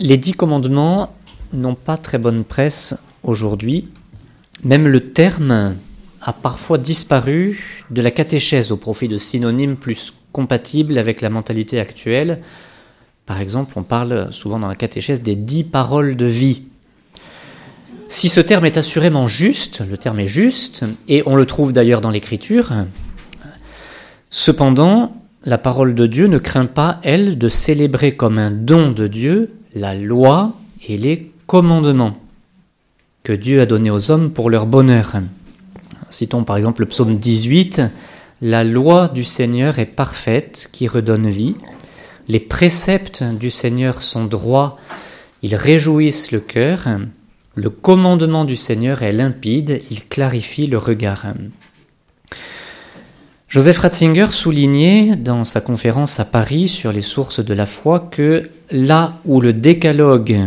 Les dix commandements n'ont pas très bonne presse aujourd'hui. Même le terme a parfois disparu de la catéchèse au profit de synonymes plus compatibles avec la mentalité actuelle. Par exemple, on parle souvent dans la catéchèse des dix paroles de vie. Si ce terme est assurément juste, le terme est juste, et on le trouve d'ailleurs dans l'Écriture, cependant, la parole de Dieu ne craint pas, elle, de célébrer comme un don de Dieu la loi et les commandements que Dieu a donnés aux hommes pour leur bonheur. Citons par exemple le psaume 18, La loi du Seigneur est parfaite, qui redonne vie. Les préceptes du Seigneur sont droits, ils réjouissent le cœur. Le commandement du Seigneur est limpide, il clarifie le regard. Joseph Ratzinger soulignait dans sa conférence à Paris sur les sources de la foi que là où le décalogue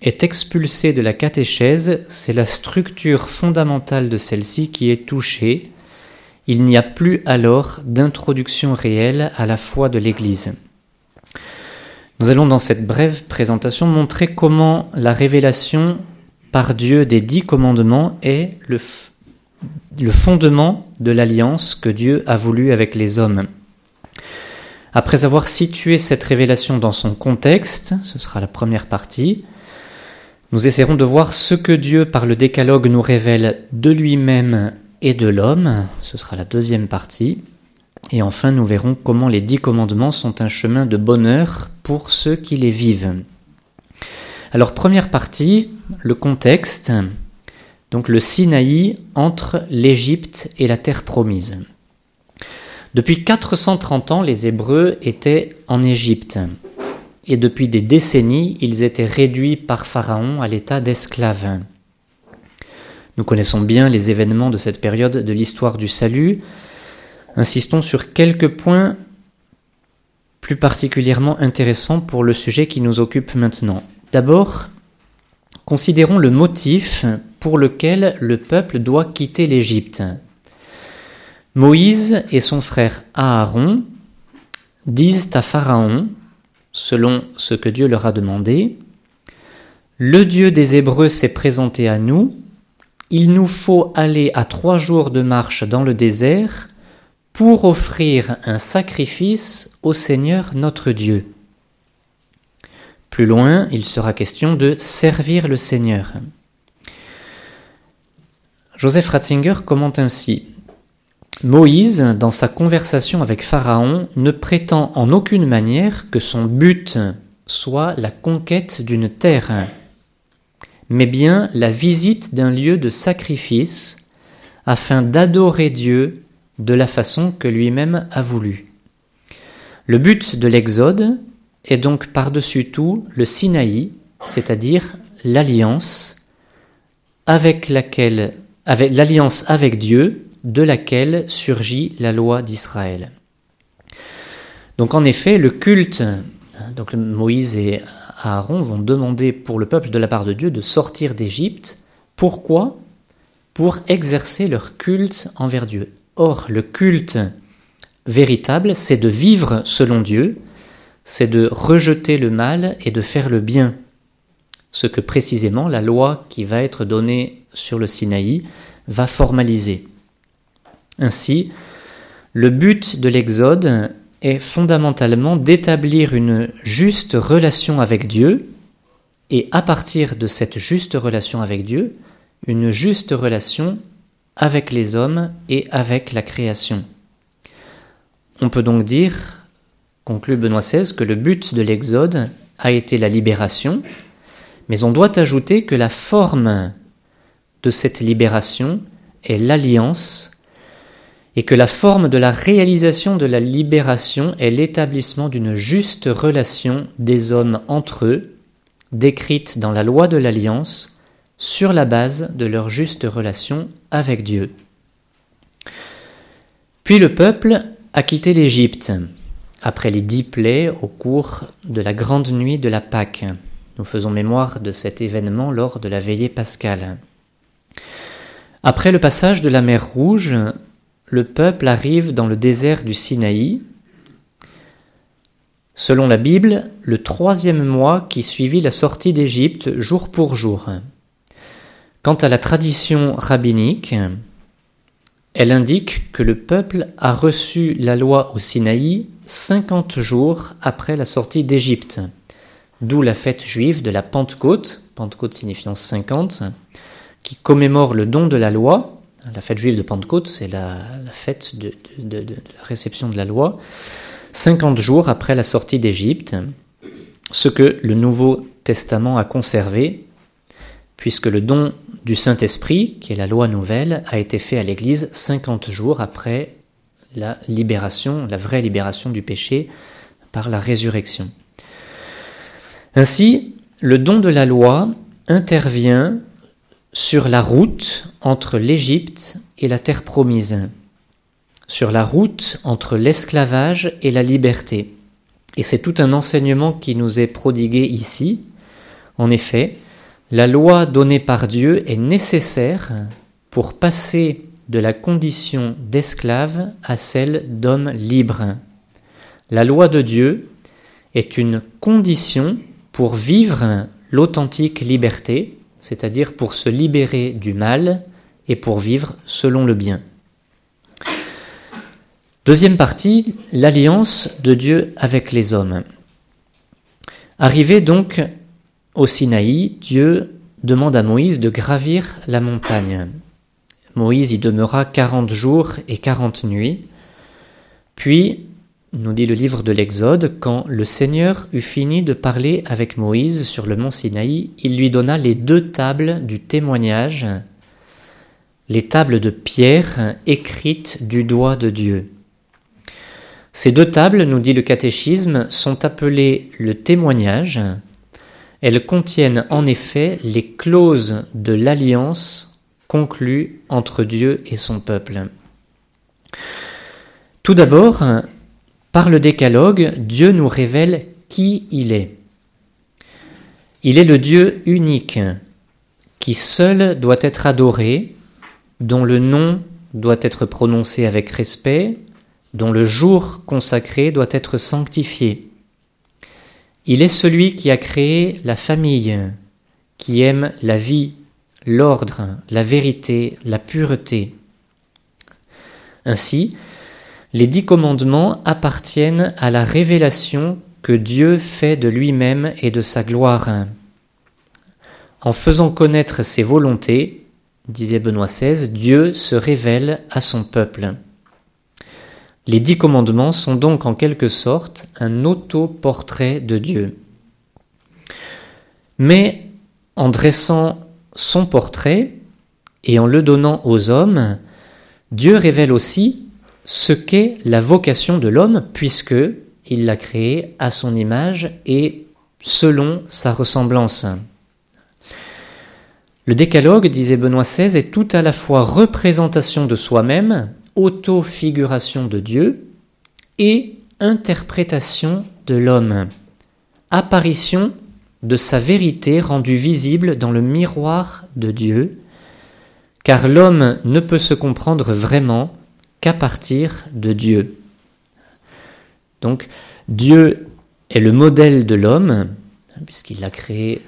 est expulsé de la catéchèse, c'est la structure fondamentale de celle-ci qui est touchée. Il n'y a plus alors d'introduction réelle à la foi de l'Église. Nous allons dans cette brève présentation montrer comment la révélation par Dieu des dix commandements est le, le fondement de l'alliance que Dieu a voulu avec les hommes. Après avoir situé cette révélation dans son contexte, ce sera la première partie, nous essaierons de voir ce que Dieu par le décalogue nous révèle de lui-même et de l'homme, ce sera la deuxième partie, et enfin nous verrons comment les dix commandements sont un chemin de bonheur pour ceux qui les vivent. Alors première partie, le contexte, donc le Sinaï entre l'Égypte et la terre promise. Depuis 430 ans, les Hébreux étaient en Égypte, et depuis des décennies, ils étaient réduits par Pharaon à l'état d'esclaves. Nous connaissons bien les événements de cette période de l'histoire du salut. Insistons sur quelques points plus particulièrement intéressants pour le sujet qui nous occupe maintenant. D'abord, considérons le motif pour lequel le peuple doit quitter l'Égypte. Moïse et son frère Aaron disent à Pharaon, selon ce que Dieu leur a demandé, Le Dieu des Hébreux s'est présenté à nous, il nous faut aller à trois jours de marche dans le désert pour offrir un sacrifice au Seigneur notre Dieu. Plus loin, il sera question de servir le Seigneur. Joseph Ratzinger commente ainsi Moïse, dans sa conversation avec Pharaon, ne prétend en aucune manière que son but soit la conquête d'une terre, mais bien la visite d'un lieu de sacrifice afin d'adorer Dieu de la façon que lui-même a voulu. Le but de l'Exode, est donc par-dessus tout le Sinaï, c'est-à-dire l'alliance avec laquelle, avec l'alliance avec Dieu, de laquelle surgit la loi d'Israël. Donc en effet, le culte, donc Moïse et Aaron vont demander pour le peuple de la part de Dieu de sortir d'Égypte. Pourquoi? Pour exercer leur culte envers Dieu. Or, le culte véritable, c'est de vivre selon Dieu, c'est de rejeter le mal et de faire le bien. Ce que précisément la loi qui va être donnée sur le Sinaï va formaliser. Ainsi, le but de l'Exode est fondamentalement d'établir une juste relation avec Dieu et à partir de cette juste relation avec Dieu, une juste relation avec les hommes et avec la création. On peut donc dire conclut Benoît XVI que le but de l'Exode a été la libération, mais on doit ajouter que la forme de cette libération est l'alliance et que la forme de la réalisation de la libération est l'établissement d'une juste relation des hommes entre eux, décrite dans la loi de l'alliance, sur la base de leur juste relation avec Dieu. Puis le peuple a quitté l'Égypte après les dix plaies au cours de la grande nuit de la Pâque. Nous faisons mémoire de cet événement lors de la veillée pascale. Après le passage de la mer Rouge, le peuple arrive dans le désert du Sinaï. selon la Bible, le troisième mois qui suivit la sortie d'Égypte jour pour jour. Quant à la tradition rabbinique, elle indique que le peuple a reçu la loi au Sinaï 50 jours après la sortie d'Égypte, d'où la fête juive de la Pentecôte, Pentecôte signifiant 50, qui commémore le don de la loi. La fête juive de Pentecôte, c'est la, fête de, de la réception de la loi, 50 jours après la sortie d'Égypte, ce que le Nouveau Testament a conservé, puisque le don du Saint-Esprit, qui est la loi nouvelle, a été fait à l'Église 50 jours après la libération, la vraie libération du péché par la résurrection. Ainsi, le don de la loi intervient sur la route entre l'Égypte et la terre promise, sur la route entre l'esclavage et la liberté. Et c'est tout un enseignement qui nous est prodigué ici. En effet, la loi donnée par Dieu est nécessaire pour passer de la condition d'esclave à celle d'homme libre. La loi de Dieu est une condition pour vivre l'authentique liberté, c'est-à-dire pour se libérer du mal et pour vivre selon le bien. Deuxième partie, l'alliance de Dieu avec les hommes. Arrivé donc au Sinaï, Dieu demande à Moïse de gravir la montagne. Moïse y demeura quarante jours et quarante nuits. Puis, nous dit le livre de l'Exode, quand le Seigneur eut fini de parler avec Moïse sur le mont Sinaï, il lui donna les deux tables du témoignage, les tables de pierre écrites du doigt de Dieu. Ces deux tables, nous dit le catéchisme, sont appelées le témoignage, elles contiennent en effet les clauses de l'alliance conclue entre Dieu et son peuple. Tout d'abord, par le décalogue, Dieu nous révèle qui il est. Il est le Dieu unique, qui seul doit être adoré, dont le nom doit être prononcé avec respect, dont le jour consacré doit être sanctifié. Il est celui qui a créé la famille, qui aime la vie, l'ordre, la vérité, la pureté. Ainsi, les dix commandements appartiennent à la révélation que Dieu fait de lui-même et de sa gloire. En faisant connaître ses volontés, disait Benoît XVI, Dieu se révèle à son peuple. Les dix commandements sont donc en quelque sorte un autoportrait de Dieu. Mais en dressant son portrait et en le donnant aux hommes, Dieu révèle aussi ce qu'est la vocation de l'homme puisque il l'a créé à son image et selon sa ressemblance. Le décalogue, disait Benoît XVI, est tout à la fois représentation de soi-même auto-figuration de Dieu et interprétation de l'homme, apparition de sa vérité rendue visible dans le miroir de Dieu, car l'homme ne peut se comprendre vraiment qu'à partir de Dieu. Donc Dieu est le modèle de l'homme, puisqu'il l'a créé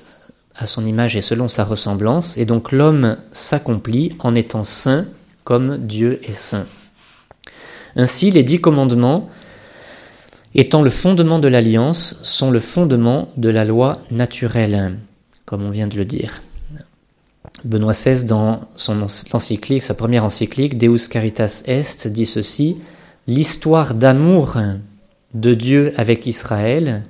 à son image et selon sa ressemblance, et donc l'homme s'accomplit en étant saint comme Dieu est saint. Ainsi, les dix commandements, étant le fondement de l'alliance, sont le fondement de la loi naturelle, comme on vient de le dire. Benoît XVI, dans son encyclique, sa première encyclique, Deus Caritas Est, dit ceci L'histoire d'amour de Dieu avec Israël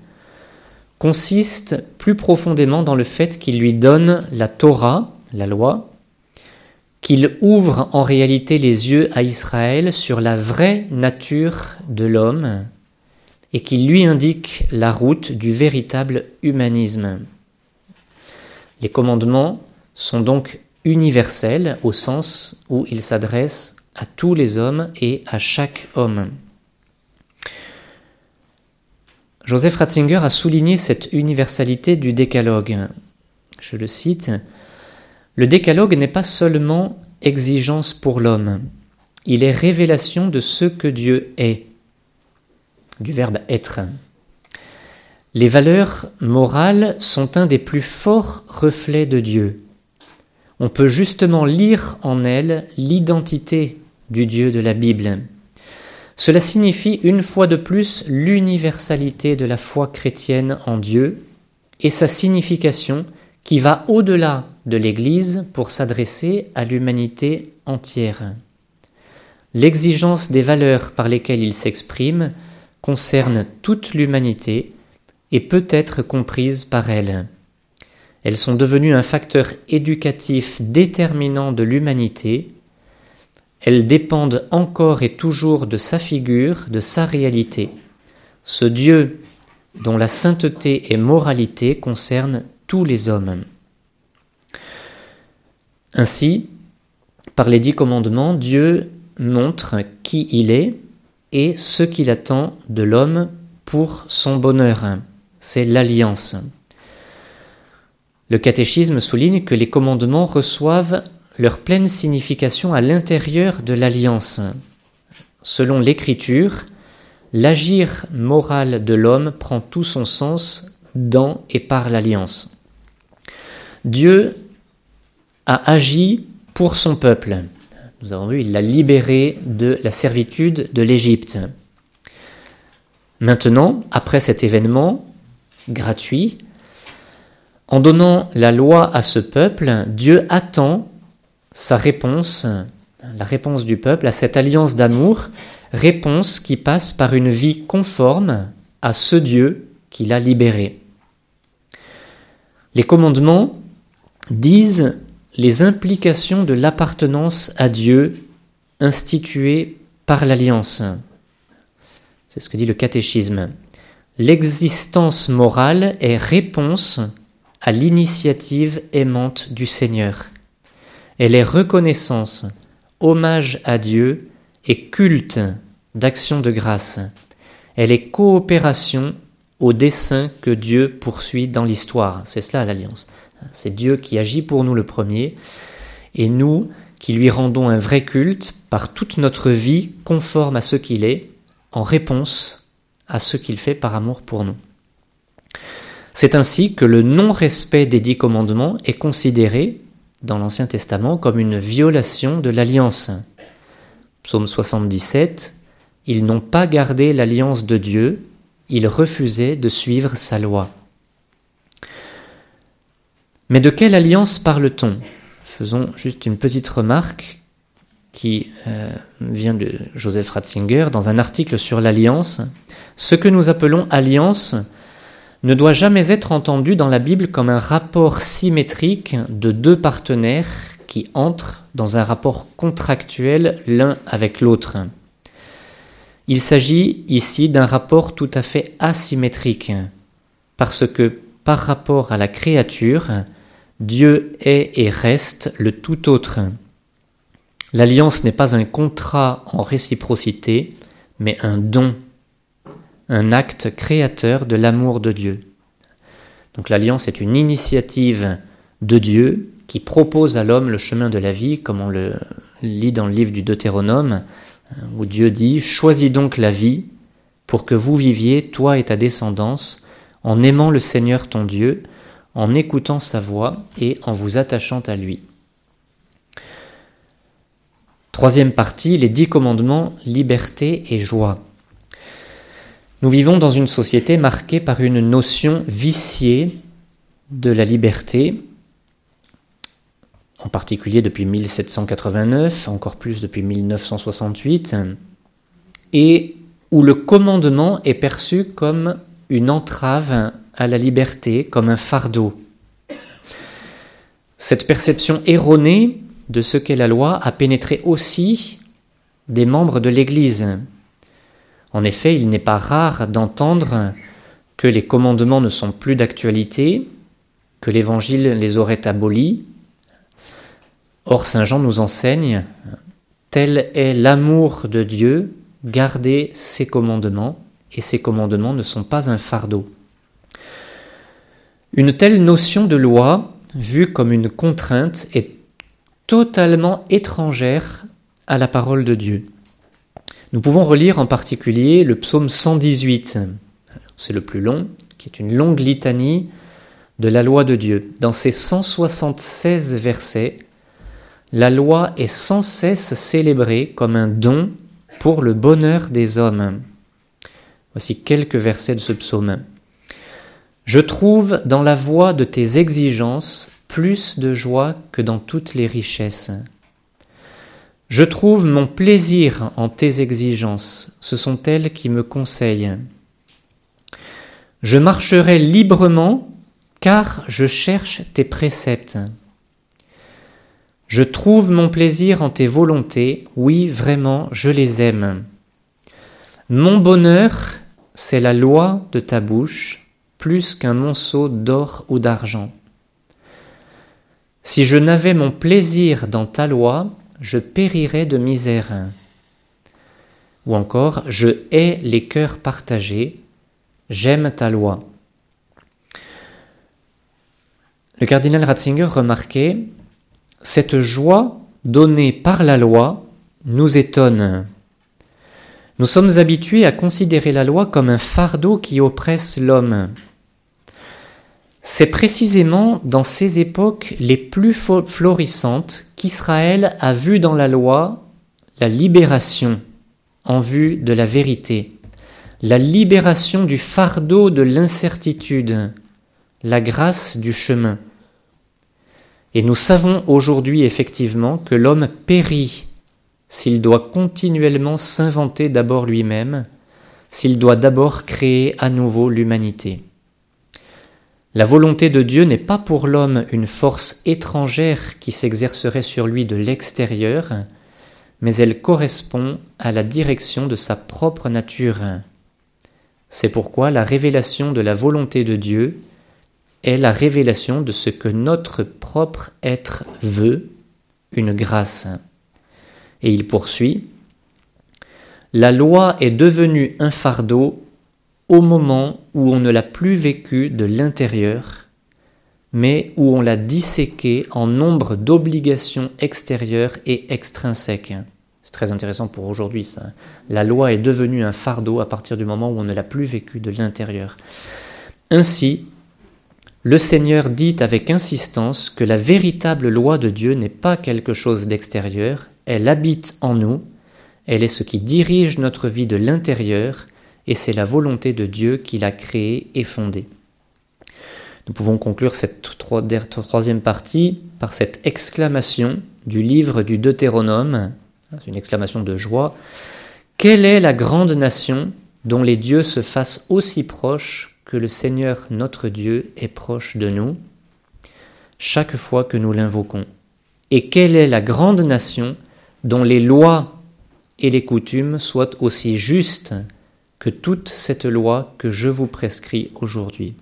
consiste plus profondément dans le fait qu'il lui donne la Torah, la loi, qu'il ouvre en réalité les yeux à Israël sur la vraie nature de l'homme et qu'il lui indique la route du véritable humanisme. Les commandements sont donc universels au sens où ils s'adressent à tous les hommes et à chaque homme. Joseph Ratzinger a souligné cette universalité du décalogue. Je le cite le décalogue n'est pas seulement exigence pour l'homme, il est révélation de ce que Dieu est, du verbe être. Les valeurs morales sont un des plus forts reflets de Dieu. On peut justement lire en elles l'identité du Dieu de la Bible. Cela signifie une fois de plus l'universalité de la foi chrétienne en Dieu et sa signification qui va au-delà de l'Église pour s'adresser à l'humanité entière. L'exigence des valeurs par lesquelles il s'exprime concerne toute l'humanité et peut être comprise par elle. Elles sont devenues un facteur éducatif déterminant de l'humanité. Elles dépendent encore et toujours de sa figure, de sa réalité. Ce Dieu dont la sainteté et moralité concernent tous les hommes. Ainsi, par les dix commandements, Dieu montre qui il est et ce qu'il attend de l'homme pour son bonheur. C'est l'alliance. Le catéchisme souligne que les commandements reçoivent leur pleine signification à l'intérieur de l'alliance. Selon l'Écriture, l'agir moral de l'homme prend tout son sens dans et par l'alliance. Dieu a agi pour son peuple. Nous avons vu, il l'a libéré de la servitude de l'Égypte. Maintenant, après cet événement gratuit, en donnant la loi à ce peuple, Dieu attend sa réponse, la réponse du peuple à cette alliance d'amour, réponse qui passe par une vie conforme à ce Dieu qui l'a libéré. Les commandements disent les implications de l'appartenance à Dieu instituée par l'alliance. C'est ce que dit le catéchisme. L'existence morale est réponse à l'initiative aimante du Seigneur. Elle est reconnaissance, hommage à Dieu et culte d'action de grâce. Elle est coopération au dessein que Dieu poursuit dans l'histoire. C'est cela l'alliance. C'est Dieu qui agit pour nous le premier, et nous qui lui rendons un vrai culte par toute notre vie conforme à ce qu'il est, en réponse à ce qu'il fait par amour pour nous. C'est ainsi que le non-respect des dix commandements est considéré dans l'Ancien Testament comme une violation de l'alliance. Psaume 77, Ils n'ont pas gardé l'alliance de Dieu, ils refusaient de suivre sa loi. Mais de quelle alliance parle-t-on? Faisons juste une petite remarque qui euh, vient de Joseph Ratzinger dans un article sur l'alliance. Ce que nous appelons alliance ne doit jamais être entendu dans la Bible comme un rapport symétrique de deux partenaires qui entrent dans un rapport contractuel l'un avec l'autre. Il s'agit ici d'un rapport tout à fait asymétrique, parce que par rapport à la créature, Dieu est et reste le tout autre. L'alliance n'est pas un contrat en réciprocité, mais un don, un acte créateur de l'amour de Dieu. Donc l'alliance est une initiative de Dieu qui propose à l'homme le chemin de la vie, comme on le lit dans le livre du Deutéronome, où Dieu dit ⁇ Choisis donc la vie pour que vous viviez, toi et ta descendance, en aimant le Seigneur ton Dieu, en écoutant sa voix et en vous attachant à lui. Troisième partie, les dix commandements, liberté et joie. Nous vivons dans une société marquée par une notion viciée de la liberté, en particulier depuis 1789, encore plus depuis 1968, et où le commandement est perçu comme une entrave à la liberté comme un fardeau. Cette perception erronée de ce qu'est la loi a pénétré aussi des membres de l'Église. En effet, il n'est pas rare d'entendre que les commandements ne sont plus d'actualité, que l'Évangile les aurait abolis. Or, Saint Jean nous enseigne, tel est l'amour de Dieu, garder ses commandements, et ses commandements ne sont pas un fardeau. Une telle notion de loi, vue comme une contrainte, est totalement étrangère à la parole de Dieu. Nous pouvons relire en particulier le psaume 118, c'est le plus long, qui est une longue litanie de la loi de Dieu. Dans ces 176 versets, la loi est sans cesse célébrée comme un don pour le bonheur des hommes. Voici quelques versets de ce psaume. Je trouve dans la voie de tes exigences plus de joie que dans toutes les richesses. Je trouve mon plaisir en tes exigences, ce sont elles qui me conseillent. Je marcherai librement car je cherche tes préceptes. Je trouve mon plaisir en tes volontés, oui vraiment je les aime. Mon bonheur, c'est la loi de ta bouche, plus qu'un monceau d'or ou d'argent. Si je n'avais mon plaisir dans ta loi, je périrais de misère. Ou encore, je hais les cœurs partagés, j'aime ta loi. Le cardinal Ratzinger remarquait Cette joie donnée par la loi nous étonne. Nous sommes habitués à considérer la loi comme un fardeau qui oppresse l'homme. C'est précisément dans ces époques les plus florissantes qu'Israël a vu dans la loi la libération en vue de la vérité, la libération du fardeau de l'incertitude, la grâce du chemin. Et nous savons aujourd'hui effectivement que l'homme périt s'il doit continuellement s'inventer d'abord lui-même, s'il doit d'abord créer à nouveau l'humanité. La volonté de Dieu n'est pas pour l'homme une force étrangère qui s'exercerait sur lui de l'extérieur, mais elle correspond à la direction de sa propre nature. C'est pourquoi la révélation de la volonté de Dieu est la révélation de ce que notre propre être veut, une grâce. Et il poursuit, La loi est devenue un fardeau au moment où on ne l'a plus vécu de l'intérieur, mais où on l'a disséqué en nombre d'obligations extérieures et extrinsèques. C'est très intéressant pour aujourd'hui ça. La loi est devenue un fardeau à partir du moment où on ne l'a plus vécu de l'intérieur. Ainsi, le Seigneur dit avec insistance que la véritable loi de Dieu n'est pas quelque chose d'extérieur, elle habite en nous, elle est ce qui dirige notre vie de l'intérieur, et c'est la volonté de Dieu qui l'a créé et fondé. Nous pouvons conclure cette troisième partie par cette exclamation du livre du Deutéronome, une exclamation de joie. Quelle est la grande nation dont les dieux se fassent aussi proches que le Seigneur notre Dieu est proche de nous? Chaque fois que nous l'invoquons Et quelle est la grande nation dont les lois et les coutumes soient aussi justes que toute cette loi que je vous prescris aujourd'hui.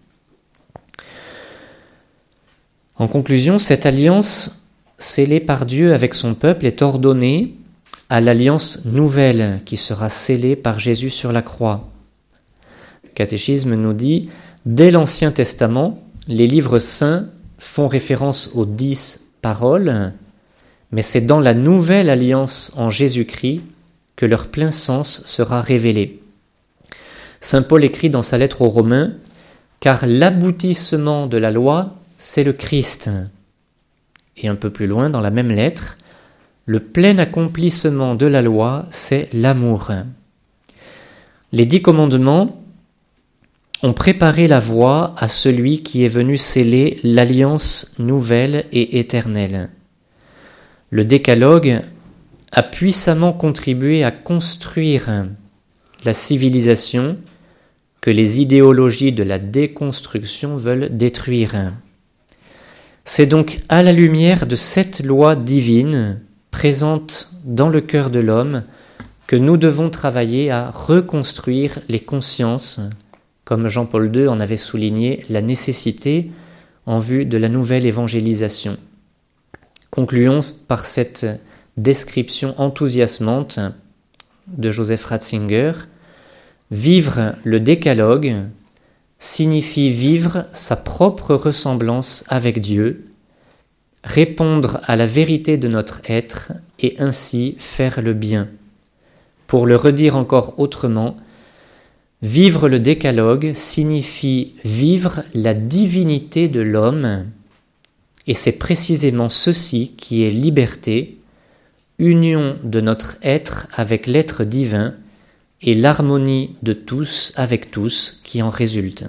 En conclusion, cette alliance scellée par Dieu avec son peuple est ordonnée à l'alliance nouvelle qui sera scellée par Jésus sur la croix. Le catéchisme nous dit, dès l'Ancien Testament, les livres saints font référence aux dix paroles, mais c'est dans la nouvelle alliance en Jésus-Christ que leur plein sens sera révélé. Saint Paul écrit dans sa lettre aux Romains, car l'aboutissement de la loi, c'est le Christ. Et un peu plus loin, dans la même lettre, le plein accomplissement de la loi, c'est l'amour. Les dix commandements ont préparé la voie à celui qui est venu sceller l'alliance nouvelle et éternelle. Le décalogue a puissamment contribué à construire la civilisation que les idéologies de la déconstruction veulent détruire. C'est donc à la lumière de cette loi divine présente dans le cœur de l'homme que nous devons travailler à reconstruire les consciences, comme Jean-Paul II en avait souligné la nécessité en vue de la nouvelle évangélisation. Concluons par cette description enthousiasmante de Joseph Ratzinger, vivre le décalogue signifie vivre sa propre ressemblance avec Dieu, répondre à la vérité de notre être et ainsi faire le bien. Pour le redire encore autrement, Vivre le décalogue signifie vivre la divinité de l'homme, et c'est précisément ceci qui est liberté, union de notre être avec l'être divin, et l'harmonie de tous avec tous qui en résulte.